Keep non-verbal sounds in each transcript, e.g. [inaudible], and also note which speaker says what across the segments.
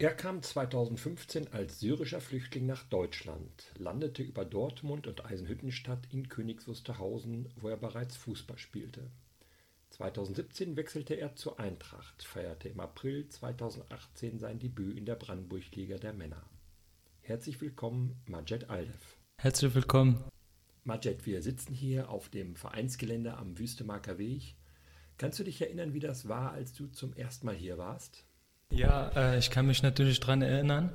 Speaker 1: Er kam 2015 als syrischer Flüchtling nach Deutschland, landete über Dortmund und Eisenhüttenstadt in Königs Wusterhausen, wo er bereits Fußball spielte. 2017 wechselte er zur Eintracht, feierte im April 2018 sein Debüt in der Brandenburg-Liga der Männer. Herzlich willkommen, Majed Aldev.
Speaker 2: Herzlich willkommen.
Speaker 1: Majed, wir sitzen hier auf dem Vereinsgelände am Wüstemarker Weg. Kannst du dich erinnern, wie das war, als du zum ersten Mal hier warst?
Speaker 2: Ja, äh, ich kann mich natürlich daran erinnern.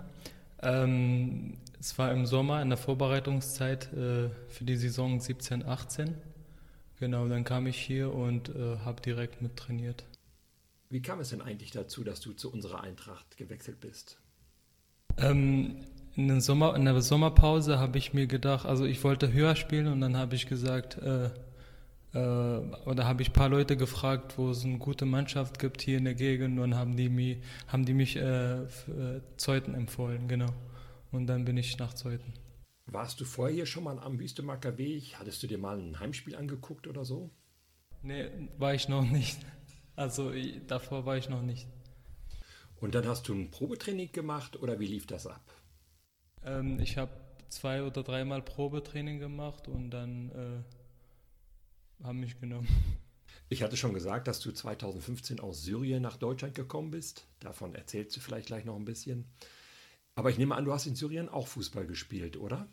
Speaker 2: Ähm, es war im Sommer in der Vorbereitungszeit äh, für die Saison 17, 18. Genau, dann kam ich hier und äh, habe direkt mit trainiert.
Speaker 1: Wie kam es denn eigentlich dazu, dass du zu unserer Eintracht gewechselt bist?
Speaker 2: Ähm, in, den Sommer, in der Sommerpause habe ich mir gedacht, also ich wollte höher spielen und dann habe ich gesagt, äh, oder habe ich ein paar Leute gefragt, wo es eine gute Mannschaft gibt hier in der Gegend und haben die, mich, haben die mich äh, für äh, Zeuthen empfohlen, genau. Und dann bin ich nach Zeuthen.
Speaker 1: Warst du vorher schon mal am Wüstemacker Weg? Hattest du dir mal ein Heimspiel angeguckt oder so?
Speaker 2: Nee, war ich noch nicht. Also davor war ich noch nicht.
Speaker 1: Und dann hast du ein Probetraining gemacht oder wie lief das ab?
Speaker 2: Ähm, ich habe zwei oder dreimal Probetraining gemacht und dann äh, haben mich genommen.
Speaker 1: Ich hatte schon gesagt, dass du 2015 aus Syrien nach Deutschland gekommen bist. Davon erzählst du vielleicht gleich noch ein bisschen. Aber ich nehme an, du hast in Syrien auch Fußball gespielt, oder?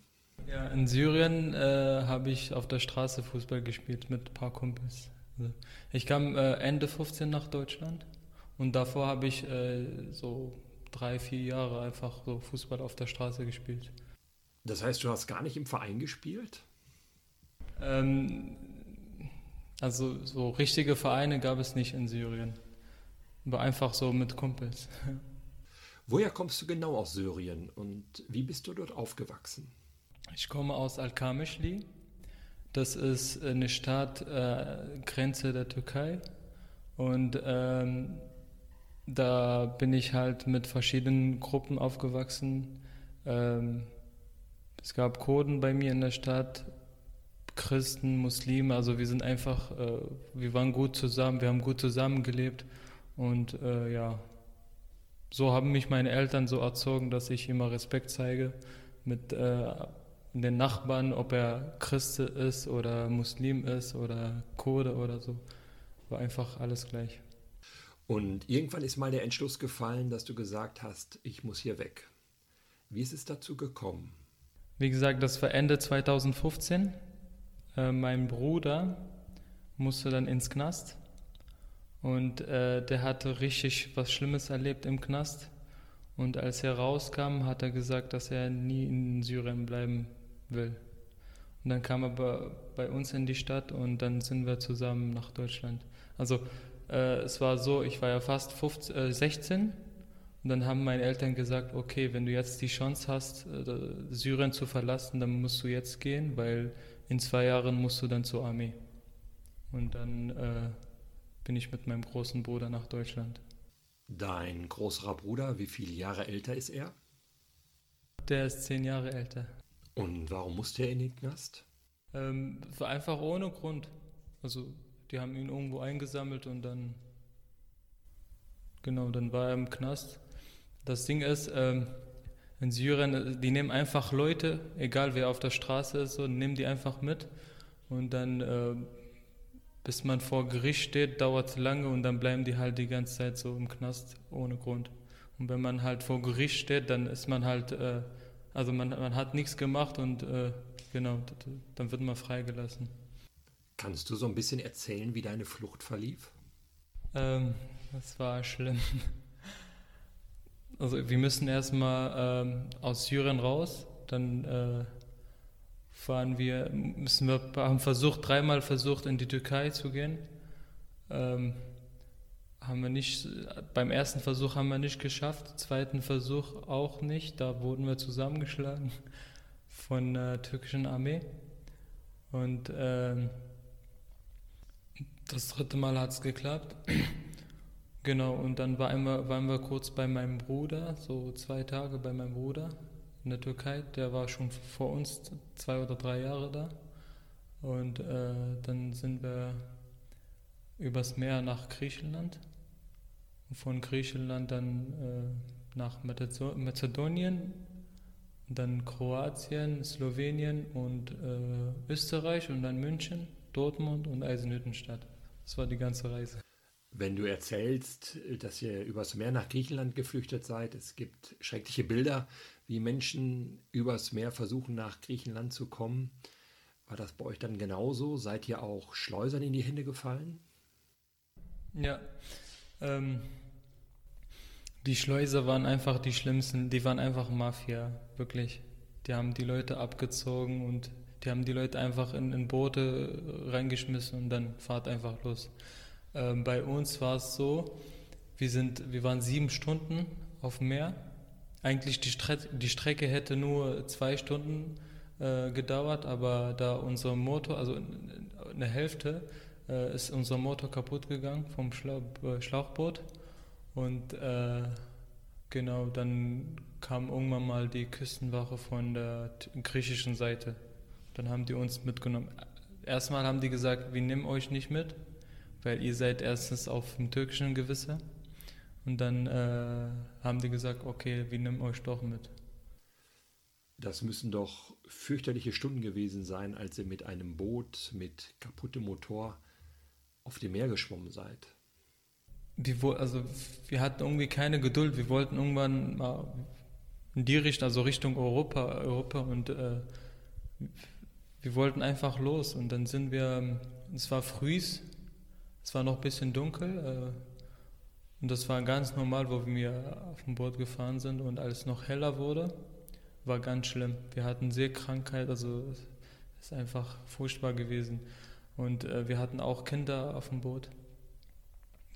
Speaker 2: Ja, in Syrien äh, habe ich auf der Straße Fußball gespielt mit ein paar Kumpels. Also ich kam äh, Ende 15 nach Deutschland und davor habe ich äh, so drei, vier Jahre einfach so Fußball auf der Straße gespielt.
Speaker 1: Das heißt, du hast gar nicht im Verein gespielt?
Speaker 2: Ähm, also so richtige Vereine gab es nicht in Syrien. Aber einfach so mit Kumpels. [laughs]
Speaker 1: Woher kommst du genau aus Syrien und wie bist du dort aufgewachsen?
Speaker 2: Ich komme aus Al-Kamischli. Das ist eine Stadt, äh, Grenze der Türkei. Und ähm, da bin ich halt mit verschiedenen Gruppen aufgewachsen. Ähm, es gab Kurden bei mir in der Stadt, Christen, Muslime, also wir sind einfach, äh, wir waren gut zusammen, wir haben gut zusammengelebt und äh, ja, so haben mich meine Eltern so erzogen, dass ich immer Respekt zeige mit äh, den Nachbarn, ob er Christ ist oder Muslim ist oder Kurde oder so, war einfach alles gleich.
Speaker 1: Und irgendwann ist mal der Entschluss gefallen, dass du gesagt hast, ich muss hier weg. Wie ist es dazu gekommen?
Speaker 2: Wie gesagt, das war Ende 2015. Äh, mein Bruder musste dann ins Knast und äh, der hatte richtig was Schlimmes erlebt im Knast. Und als er rauskam, hat er gesagt, dass er nie in Syrien bleiben will. Und dann kam er bei uns in die Stadt und dann sind wir zusammen nach Deutschland. Also äh, es war so, ich war ja fast 15, äh, 16 und dann haben meine Eltern gesagt, okay, wenn du jetzt die Chance hast, äh, Syrien zu verlassen, dann musst du jetzt gehen, weil in zwei Jahren musst du dann zur Armee. Und dann äh, bin ich mit meinem großen Bruder nach Deutschland.
Speaker 1: Dein großer Bruder, wie viele Jahre älter ist er?
Speaker 2: Der ist zehn Jahre älter.
Speaker 1: Und warum musste er in den Knast?
Speaker 2: Ähm, einfach ohne Grund. Also die haben ihn irgendwo eingesammelt und dann, genau, dann war er im Knast. Das Ding ist, ähm, in Syrien, die nehmen einfach Leute, egal wer auf der Straße ist, und nehmen die einfach mit. Und dann, äh, bis man vor Gericht steht, dauert es lange und dann bleiben die halt die ganze Zeit so im Knast ohne Grund. Und wenn man halt vor Gericht steht, dann ist man halt, äh, also man, man hat nichts gemacht und äh, genau, dann wird man freigelassen.
Speaker 1: Kannst du so ein bisschen erzählen, wie deine Flucht verlief?
Speaker 2: Ähm, das war schlimm. Also wir müssen erstmal ähm, aus Syrien raus, dann äh, fahren wir, müssen wir, haben versucht, dreimal versucht, in die Türkei zu gehen. Ähm, haben wir nicht, beim ersten Versuch haben wir nicht geschafft, zweiten Versuch auch nicht, da wurden wir zusammengeschlagen von der türkischen Armee. Und ähm, das dritte Mal hat es geklappt. Genau, und dann waren wir, waren wir kurz bei meinem Bruder, so zwei Tage bei meinem Bruder in der Türkei. Der war schon vor uns zwei oder drei Jahre da. Und äh, dann sind wir übers Meer nach Griechenland. Und von Griechenland dann äh, nach Mazedonien, dann Kroatien, Slowenien und äh, Österreich und dann München, Dortmund und Eisenhüttenstadt. Das war die ganze Reise.
Speaker 1: Wenn du erzählst, dass ihr übers Meer nach Griechenland geflüchtet seid, es gibt schreckliche Bilder, wie Menschen übers Meer versuchen, nach Griechenland zu kommen. War das bei euch dann genauso? Seid ihr auch Schleusern in die Hände gefallen?
Speaker 2: Ja. Ähm, die Schleuser waren einfach die schlimmsten. Die waren einfach Mafia, wirklich. Die haben die Leute abgezogen und die haben die Leute einfach in, in Boote reingeschmissen und dann fahrt einfach los. Ähm, bei uns war es so, wir, sind, wir waren sieben Stunden auf dem Meer. Eigentlich die, Stre die Strecke hätte nur zwei Stunden äh, gedauert, aber da unser Motor, also eine Hälfte, äh, ist unser Motor kaputt gegangen vom Schla äh, Schlauchboot. Und äh, genau, dann kam irgendwann mal die Küstenwache von der griechischen Seite. Dann haben die uns mitgenommen. Erstmal haben die gesagt, wir nehmen euch nicht mit, weil ihr seid erstens auf dem türkischen Gewässer. Und dann äh, haben die gesagt, okay, wir nehmen euch doch mit.
Speaker 1: Das müssen doch fürchterliche Stunden gewesen sein, als ihr mit einem Boot mit kaputtem Motor auf dem Meer geschwommen seid.
Speaker 2: Wir, also wir hatten irgendwie keine Geduld. Wir wollten irgendwann mal in die Richtung, also Richtung Europa, Europa und äh, wir wollten einfach los. Und dann sind wir, es war früh, es war noch ein bisschen dunkel. Äh, und das war ganz normal, wo wir auf dem Boot gefahren sind und als es noch heller wurde, war ganz schlimm. Wir hatten sehr Krankheit, also es ist einfach furchtbar gewesen. Und äh, wir hatten auch Kinder auf dem Boot.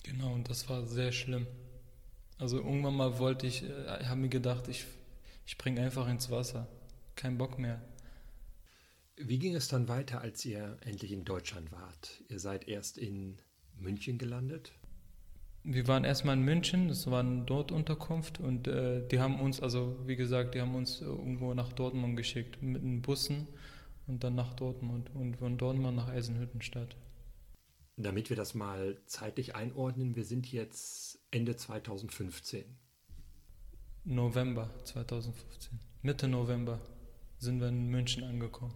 Speaker 2: Genau, und das war sehr schlimm. Also irgendwann mal wollte ich, äh, habe mir gedacht, ich, ich springe einfach ins Wasser. Kein Bock mehr.
Speaker 1: Wie ging es dann weiter, als ihr endlich in Deutschland wart? Ihr seid erst in München gelandet?
Speaker 2: Wir waren erstmal in München, das war eine Dort-Unterkunft und äh, die haben uns, also wie gesagt, die haben uns irgendwo nach Dortmund geschickt mit den Bussen und dann nach Dortmund und von Dortmund nach Eisenhüttenstadt.
Speaker 1: Damit wir das mal zeitlich einordnen, wir sind jetzt Ende 2015.
Speaker 2: November 2015. Mitte November sind wir in München angekommen.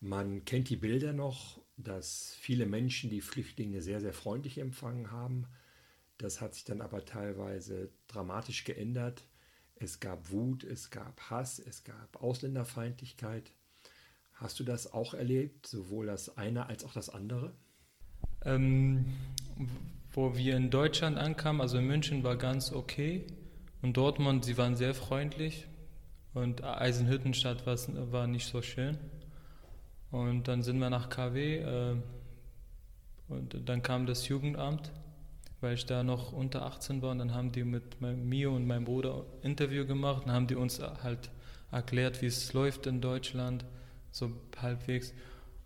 Speaker 1: Man kennt die Bilder noch, dass viele Menschen die Flüchtlinge sehr, sehr freundlich empfangen haben. Das hat sich dann aber teilweise dramatisch geändert. Es gab Wut, es gab Hass, es gab Ausländerfeindlichkeit. Hast du das auch erlebt, sowohl das eine als auch das andere?
Speaker 2: Ähm, wo wir in Deutschland ankamen, also in München war ganz okay und Dortmund, sie waren sehr freundlich und Eisenhüttenstadt war nicht so schön. Und dann sind wir nach KW äh, und dann kam das Jugendamt weil ich da noch unter 18 war und dann haben die mit mir und meinem Bruder Interview gemacht und haben die uns halt erklärt, wie es läuft in Deutschland, so halbwegs.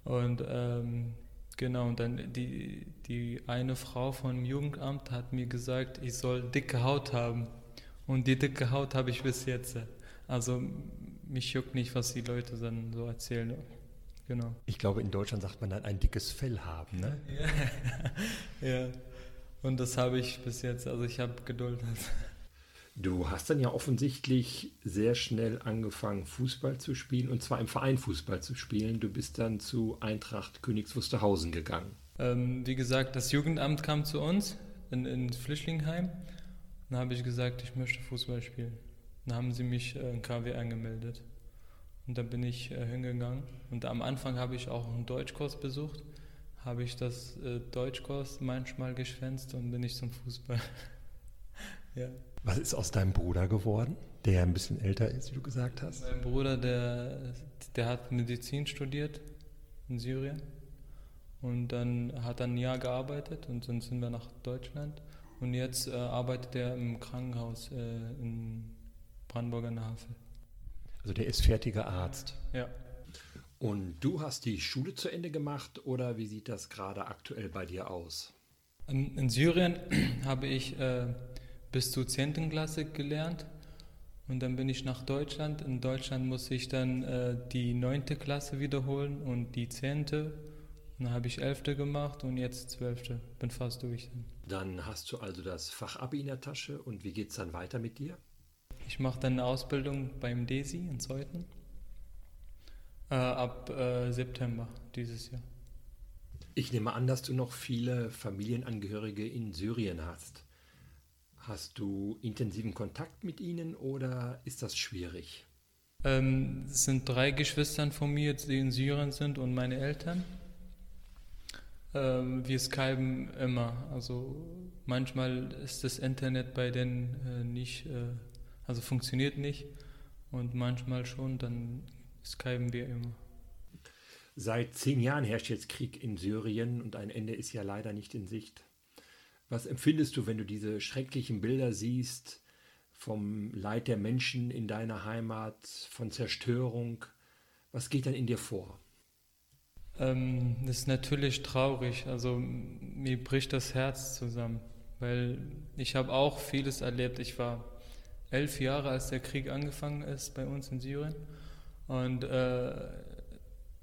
Speaker 2: Und ähm, genau, und dann die, die eine Frau vom Jugendamt hat mir gesagt, ich soll dicke Haut haben. Und die dicke Haut habe ich bis jetzt. Also mich juckt nicht, was die Leute dann so erzählen. Genau.
Speaker 1: Ich glaube, in Deutschland sagt man dann ein dickes Fell haben, ne? [laughs]
Speaker 2: ja. ja. Und das habe ich bis jetzt, also ich habe Geduld. [laughs]
Speaker 1: Du hast dann ja offensichtlich sehr schnell angefangen, Fußball zu spielen und zwar im Verein Fußball zu spielen. Du bist dann zu Eintracht Königs Wusterhausen gegangen.
Speaker 2: Ähm, wie gesagt, das Jugendamt kam zu uns in, in Flüchtlingheim. Dann habe ich gesagt, ich möchte Fußball spielen. Dann haben sie mich äh, in KW angemeldet. Und dann bin ich äh, hingegangen. Und am Anfang habe ich auch einen Deutschkurs besucht habe ich das äh, Deutschkurs manchmal geschwänzt und bin ich zum Fußball. [laughs]
Speaker 1: ja. Was ist aus deinem Bruder geworden, der ein bisschen älter ist, wie du gesagt hast?
Speaker 2: Mein Bruder, der, der hat Medizin studiert in Syrien und dann hat er ein Jahr gearbeitet und dann sind wir nach Deutschland und jetzt äh, arbeitet er im Krankenhaus äh, in Brandenburger Havel.
Speaker 1: Also der ist fertiger Arzt.
Speaker 2: Ja.
Speaker 1: Und du hast die Schule zu Ende gemacht oder wie sieht das gerade aktuell bei dir aus?
Speaker 2: In Syrien [clears throat] habe ich äh, bis zur 10. Klasse gelernt und dann bin ich nach Deutschland. In Deutschland muss ich dann äh, die 9. Klasse wiederholen und die 10. Dann habe ich 11. gemacht und jetzt 12. Bin fast durch.
Speaker 1: Dann hast du also das Fachabi in der Tasche und wie geht es dann weiter mit dir?
Speaker 2: Ich mache dann eine Ausbildung beim DESI in Zeuthen äh, ab äh, September dieses Jahr.
Speaker 1: Ich nehme an, dass du noch viele Familienangehörige in Syrien hast. Hast du intensiven Kontakt mit ihnen oder ist das schwierig?
Speaker 2: Ähm, es sind drei Geschwister von mir, die in Syrien sind und meine Eltern. Ähm, wir skypen immer. Also manchmal ist das Internet bei denen äh, nicht, äh, also funktioniert nicht und manchmal schon, dann skypen wir immer.
Speaker 1: Seit zehn Jahren herrscht jetzt Krieg in Syrien und ein Ende ist ja leider nicht in Sicht. Was empfindest du, wenn du diese schrecklichen Bilder siehst vom Leid der Menschen in deiner Heimat, von Zerstörung? Was geht dann in dir vor?
Speaker 2: Ähm, das ist natürlich traurig. Also mir bricht das Herz zusammen, weil ich habe auch vieles erlebt. Ich war elf Jahre, als der Krieg angefangen ist bei uns in Syrien. Und äh,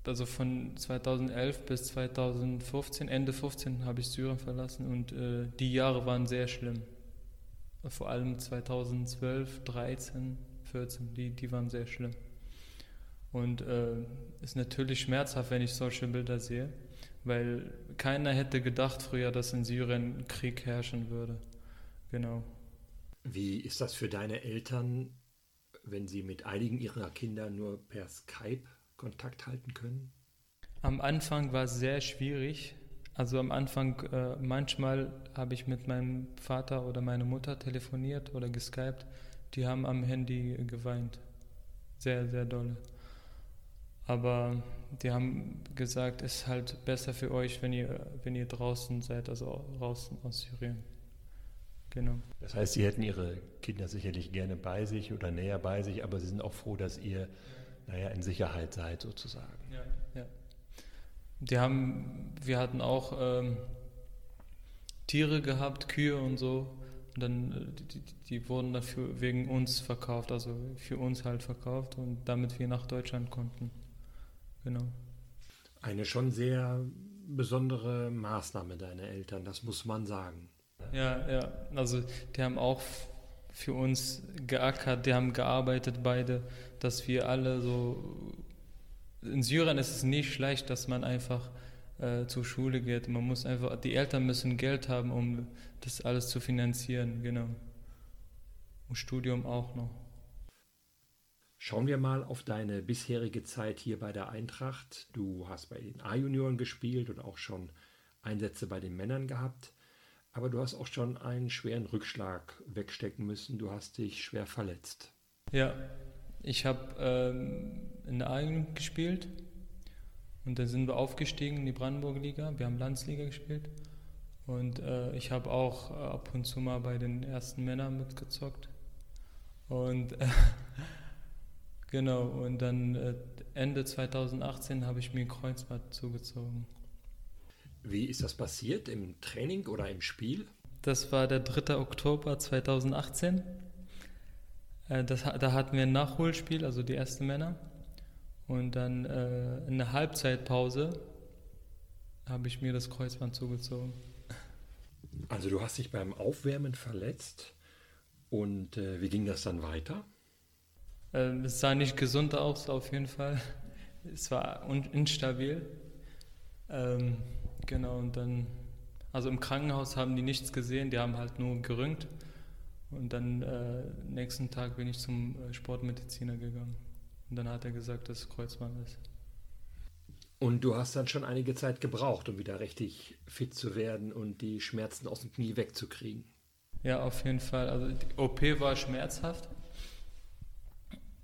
Speaker 2: also von 2011 bis 2015, Ende 15 habe ich Syrien verlassen und äh, die Jahre waren sehr schlimm. Vor allem 2012, 13, 14, die, die waren sehr schlimm. Und es äh, ist natürlich schmerzhaft, wenn ich solche Bilder sehe, weil keiner hätte gedacht früher, dass in Syrien Krieg herrschen würde. Genau.
Speaker 1: Wie ist das für deine Eltern, wenn sie mit einigen ihrer Kinder nur per Skype Kontakt halten können?
Speaker 2: Am Anfang war es sehr schwierig. Also am Anfang, äh, manchmal habe ich mit meinem Vater oder meiner Mutter telefoniert oder geskypt. Die haben am Handy geweint. Sehr, sehr doll. Aber die haben gesagt, es ist halt besser für euch, wenn ihr, wenn ihr draußen seid, also draußen aus Syrien.
Speaker 1: Genau. Das heißt, sie hätten ihre Kinder sicherlich gerne bei sich oder näher bei sich, aber sie sind auch froh, dass ihr naja, in Sicherheit seid sozusagen.
Speaker 2: Ja, ja. Die haben, wir hatten auch ähm, Tiere gehabt, Kühe und so. Und dann, äh, die, die, wurden dafür wegen uns verkauft, also für uns halt verkauft und damit wir nach Deutschland konnten. Genau.
Speaker 1: Eine schon sehr besondere Maßnahme deiner Eltern, das muss man sagen.
Speaker 2: Ja, ja. Also die haben auch für uns geackert, die haben gearbeitet beide, dass wir alle so. In Syrien ist es nicht schlecht, dass man einfach äh, zur Schule geht. Man muss einfach, die Eltern müssen Geld haben, um das alles zu finanzieren, genau. Und Studium auch noch.
Speaker 1: Schauen wir mal auf deine bisherige Zeit hier bei der Eintracht. Du hast bei den A-Junioren gespielt und auch schon Einsätze bei den Männern gehabt. Aber du hast auch schon einen schweren Rückschlag wegstecken müssen. Du hast dich schwer verletzt.
Speaker 2: Ja, ich habe ähm, in der Eigenen gespielt und dann sind wir aufgestiegen in die Brandenburg-Liga. Wir haben Landsliga gespielt und äh, ich habe auch äh, ab und zu mal bei den ersten Männern mitgezockt. Und äh, [laughs] genau, und dann äh, Ende 2018 habe ich mir ein Kreuzband zugezogen.
Speaker 1: Wie ist das passiert? Im Training oder im Spiel?
Speaker 2: Das war der 3. Oktober 2018. Äh, das, da hatten wir ein Nachholspiel, also die ersten Männer. Und dann äh, in der Halbzeitpause habe ich mir das Kreuzband zugezogen.
Speaker 1: Also du hast dich beim Aufwärmen verletzt und äh, wie ging das dann weiter?
Speaker 2: Ähm, es sah nicht gesund aus, auf jeden Fall. Es war instabil. Ähm, Genau, und dann, also im Krankenhaus haben die nichts gesehen, die haben halt nur gerönt. Und dann äh, nächsten Tag bin ich zum äh, Sportmediziner gegangen. Und dann hat er gesagt, dass es Kreuzband ist.
Speaker 1: Und du hast dann schon einige Zeit gebraucht, um wieder richtig fit zu werden und die Schmerzen aus dem Knie wegzukriegen.
Speaker 2: Ja, auf jeden Fall. Also die OP war schmerzhaft.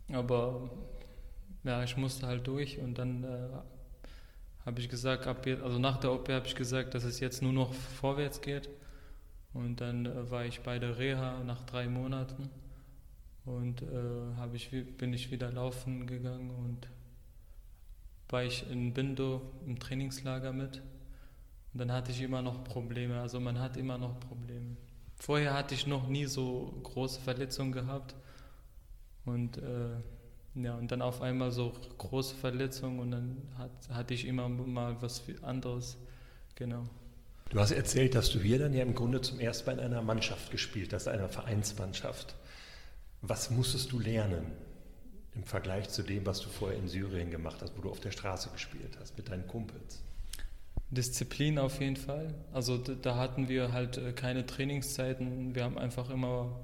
Speaker 2: Aber ja, ich musste halt durch und dann äh, habe ich gesagt, ab jetzt, also nach der OP habe ich gesagt, dass es jetzt nur noch vorwärts geht. Und dann äh, war ich bei der Reha nach drei Monaten und äh, ich, bin ich wieder laufen gegangen und war ich in Bindo im Trainingslager mit. Und dann hatte ich immer noch Probleme. Also man hat immer noch Probleme. Vorher hatte ich noch nie so große Verletzungen gehabt. Und äh, ja, und dann auf einmal so große Verletzungen und dann hat, hatte ich immer mal was anderes. Genau.
Speaker 1: Du hast erzählt, dass du hier dann ja im Grunde zum ersten Mal in einer Mannschaft gespielt hast, einer Vereinsmannschaft. Was musstest du lernen im Vergleich zu dem, was du vorher in Syrien gemacht hast, wo du auf der Straße gespielt hast mit deinen Kumpels?
Speaker 2: Disziplin auf jeden Fall. Also da hatten wir halt äh, keine Trainingszeiten. Wir haben einfach immer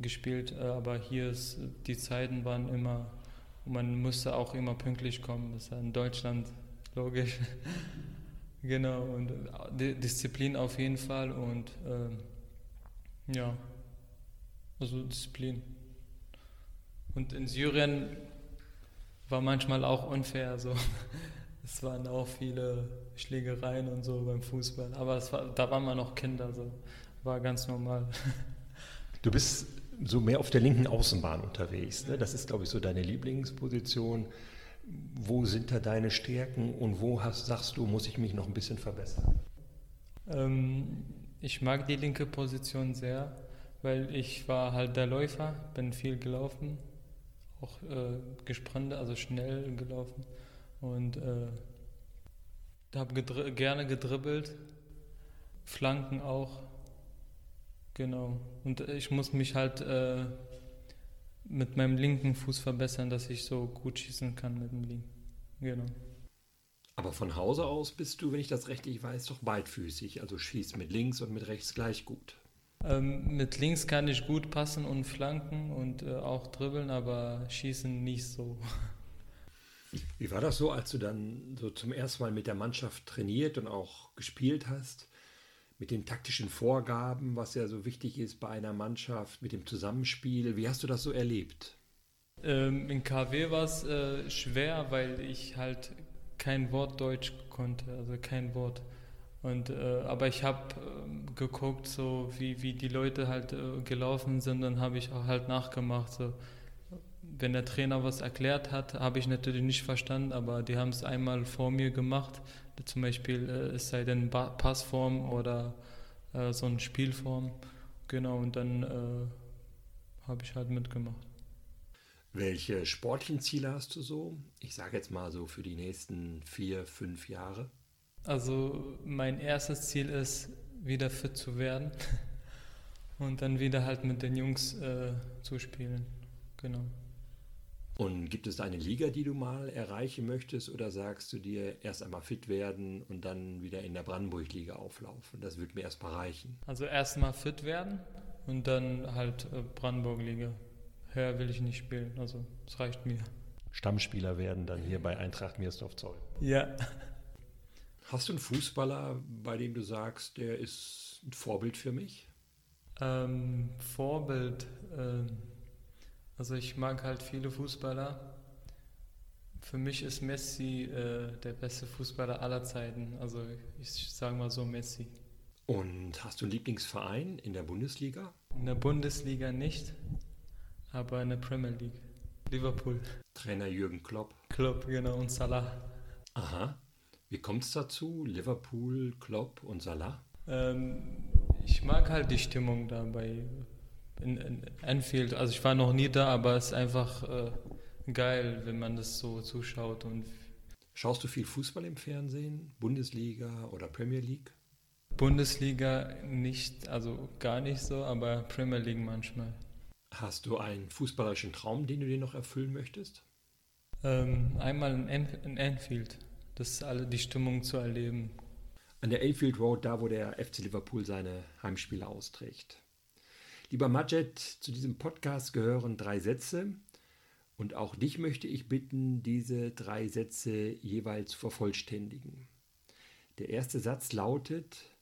Speaker 2: gespielt, äh, aber hier ist, die Zeiten waren immer, man musste auch immer pünktlich kommen. Das ist in Deutschland logisch. [laughs] genau, und äh, Disziplin auf jeden Fall und äh, ja, also Disziplin. Und in Syrien war manchmal auch unfair. So. [laughs] Es waren auch viele Schlägereien und so beim Fußball. Aber war, da waren wir noch Kinder, so war ganz normal. [laughs]
Speaker 1: Du bist so mehr auf der linken Außenbahn unterwegs. Ne? Das ist, glaube ich, so deine Lieblingsposition. Wo sind da deine Stärken und wo hast, sagst du, muss ich mich noch ein bisschen verbessern?
Speaker 2: Ähm, ich mag die linke Position sehr, weil ich war halt der Läufer, bin viel gelaufen, auch äh, gesprintet, also schnell gelaufen und äh, habe gedri gerne gedribbelt, Flanken auch Genau. Und ich muss mich halt äh, mit meinem linken Fuß verbessern, dass ich so gut schießen kann mit dem linken. Genau.
Speaker 1: Aber von Hause aus bist du, wenn ich das richtig weiß, doch beidfüßig. Also schießt mit links und mit rechts gleich gut.
Speaker 2: Ähm, mit links kann ich gut passen und flanken und äh, auch dribbeln, aber schießen nicht so.
Speaker 1: Wie war das so, als du dann so zum ersten Mal mit der Mannschaft trainiert und auch gespielt hast? Mit den taktischen Vorgaben, was ja so wichtig ist bei einer Mannschaft, mit dem Zusammenspiel. Wie hast du das so erlebt?
Speaker 2: Ähm, in KW war es äh, schwer, weil ich halt kein Wort Deutsch konnte, also kein Wort. Und, äh, aber ich habe äh, geguckt, so wie, wie die Leute halt äh, gelaufen sind, dann habe ich auch halt nachgemacht. So. Wenn der Trainer was erklärt hat, habe ich natürlich nicht verstanden, aber die haben es einmal vor mir gemacht zum Beispiel äh, es sei denn Passform oder äh, so eine Spielform. Genau, und dann äh, habe ich halt mitgemacht.
Speaker 1: Welche sportlichen Ziele hast du so? Ich sage jetzt mal so für die nächsten vier, fünf Jahre.
Speaker 2: Also mein erstes Ziel ist, wieder fit zu werden [laughs] und dann wieder halt mit den Jungs äh, zu spielen. Genau.
Speaker 1: Und gibt es eine Liga, die du mal erreichen möchtest oder sagst du dir erst einmal fit werden und dann wieder in der Brandenburg-Liga auflaufen? Das würde mir erstmal reichen.
Speaker 2: Also erstmal fit werden und dann halt äh, Brandenburg-Liga. Höher will ich nicht spielen, also es reicht mir.
Speaker 1: Stammspieler werden dann hier bei Eintracht Miersdorf-Zoll.
Speaker 2: Ja.
Speaker 1: Hast du einen Fußballer, bei dem du sagst, der ist ein Vorbild für mich?
Speaker 2: Ähm, Vorbild. Ähm also ich mag halt viele Fußballer. Für mich ist Messi äh, der beste Fußballer aller Zeiten. Also ich sage mal so Messi.
Speaker 1: Und hast du einen Lieblingsverein in der Bundesliga?
Speaker 2: In der Bundesliga nicht, aber in der Premier League. Liverpool.
Speaker 1: Trainer Jürgen Klopp.
Speaker 2: Klopp, genau, und Salah.
Speaker 1: Aha. Wie kommt es dazu? Liverpool, Klopp und Salah?
Speaker 2: Ähm, ich mag halt die Stimmung da bei, in, in Anfield. Also ich war noch nie da, aber es ist einfach äh, geil, wenn man das so zuschaut. Und
Speaker 1: Schaust du viel Fußball im Fernsehen? Bundesliga oder Premier League?
Speaker 2: Bundesliga nicht, also gar nicht so, aber Premier League manchmal.
Speaker 1: Hast du einen fußballerischen Traum, den du dir noch erfüllen möchtest?
Speaker 2: Ähm, einmal in, in Anfield, das alle die Stimmung zu erleben.
Speaker 1: An der Anfield Road, da wo der FC Liverpool seine Heimspiele austrägt. Lieber Majed, zu diesem Podcast gehören drei Sätze und auch dich möchte ich bitten, diese drei Sätze jeweils zu vervollständigen. Der erste Satz lautet,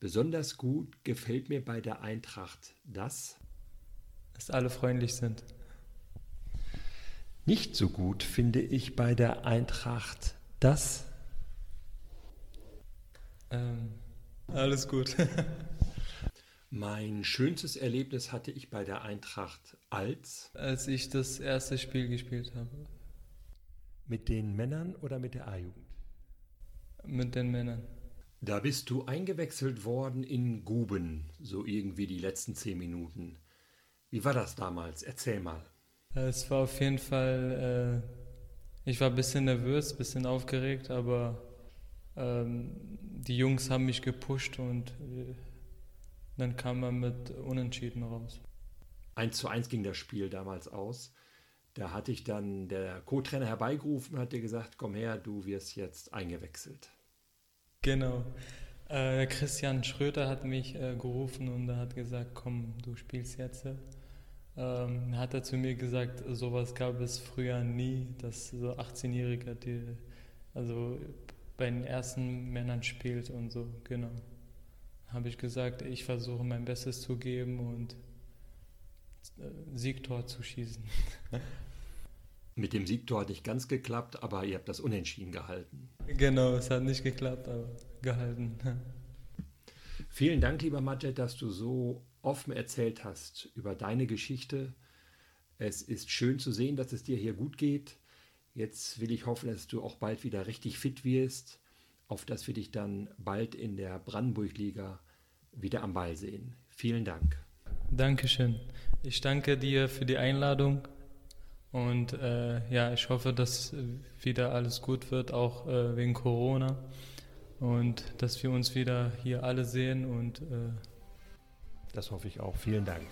Speaker 1: besonders gut gefällt mir bei der Eintracht das,
Speaker 2: dass alle freundlich sind.
Speaker 1: Nicht so gut finde ich bei der Eintracht das.
Speaker 2: Ähm, alles gut. [laughs]
Speaker 1: Mein schönstes Erlebnis hatte ich bei der Eintracht als.
Speaker 2: Als ich das erste Spiel gespielt habe.
Speaker 1: Mit den Männern oder mit der A-Jugend?
Speaker 2: Mit den Männern.
Speaker 1: Da bist du eingewechselt worden in Guben, so irgendwie die letzten zehn Minuten. Wie war das damals? Erzähl mal.
Speaker 2: Es war auf jeden Fall, äh, ich war ein bisschen nervös, ein bisschen aufgeregt, aber ähm, die Jungs haben mich gepusht und äh, dann kam man mit Unentschieden raus.
Speaker 1: 1 zu 1 ging das Spiel damals aus. Da hatte ich dann der Co-Trainer herbeigerufen und hat dir gesagt, komm her, du wirst jetzt eingewechselt.
Speaker 2: Genau. Äh, Christian Schröter hat mich äh, gerufen und er hat gesagt, komm, du spielst jetzt. Ähm, hat er zu mir gesagt, sowas gab es früher nie, dass so 18-Jährige, die also bei den ersten Männern spielt und so, genau. Habe ich gesagt, ich versuche mein Bestes zu geben und äh, Siegtor zu schießen. [laughs]
Speaker 1: Mit dem Siegtor hat nicht ganz geklappt, aber ihr habt das unentschieden gehalten.
Speaker 2: Genau, es hat nicht geklappt, aber gehalten. [laughs]
Speaker 1: Vielen Dank, lieber Mathe, dass du so offen erzählt hast über deine Geschichte. Es ist schön zu sehen, dass es dir hier gut geht. Jetzt will ich hoffen, dass du auch bald wieder richtig fit wirst, auf dass wir dich dann bald in der Brandenburg-Liga wieder am Ball sehen. Vielen Dank.
Speaker 2: Dankeschön. Ich danke dir für die Einladung und äh, ja, ich hoffe, dass wieder alles gut wird, auch äh, wegen Corona und dass wir uns wieder hier alle sehen und äh,
Speaker 1: das hoffe ich auch. Vielen Dank.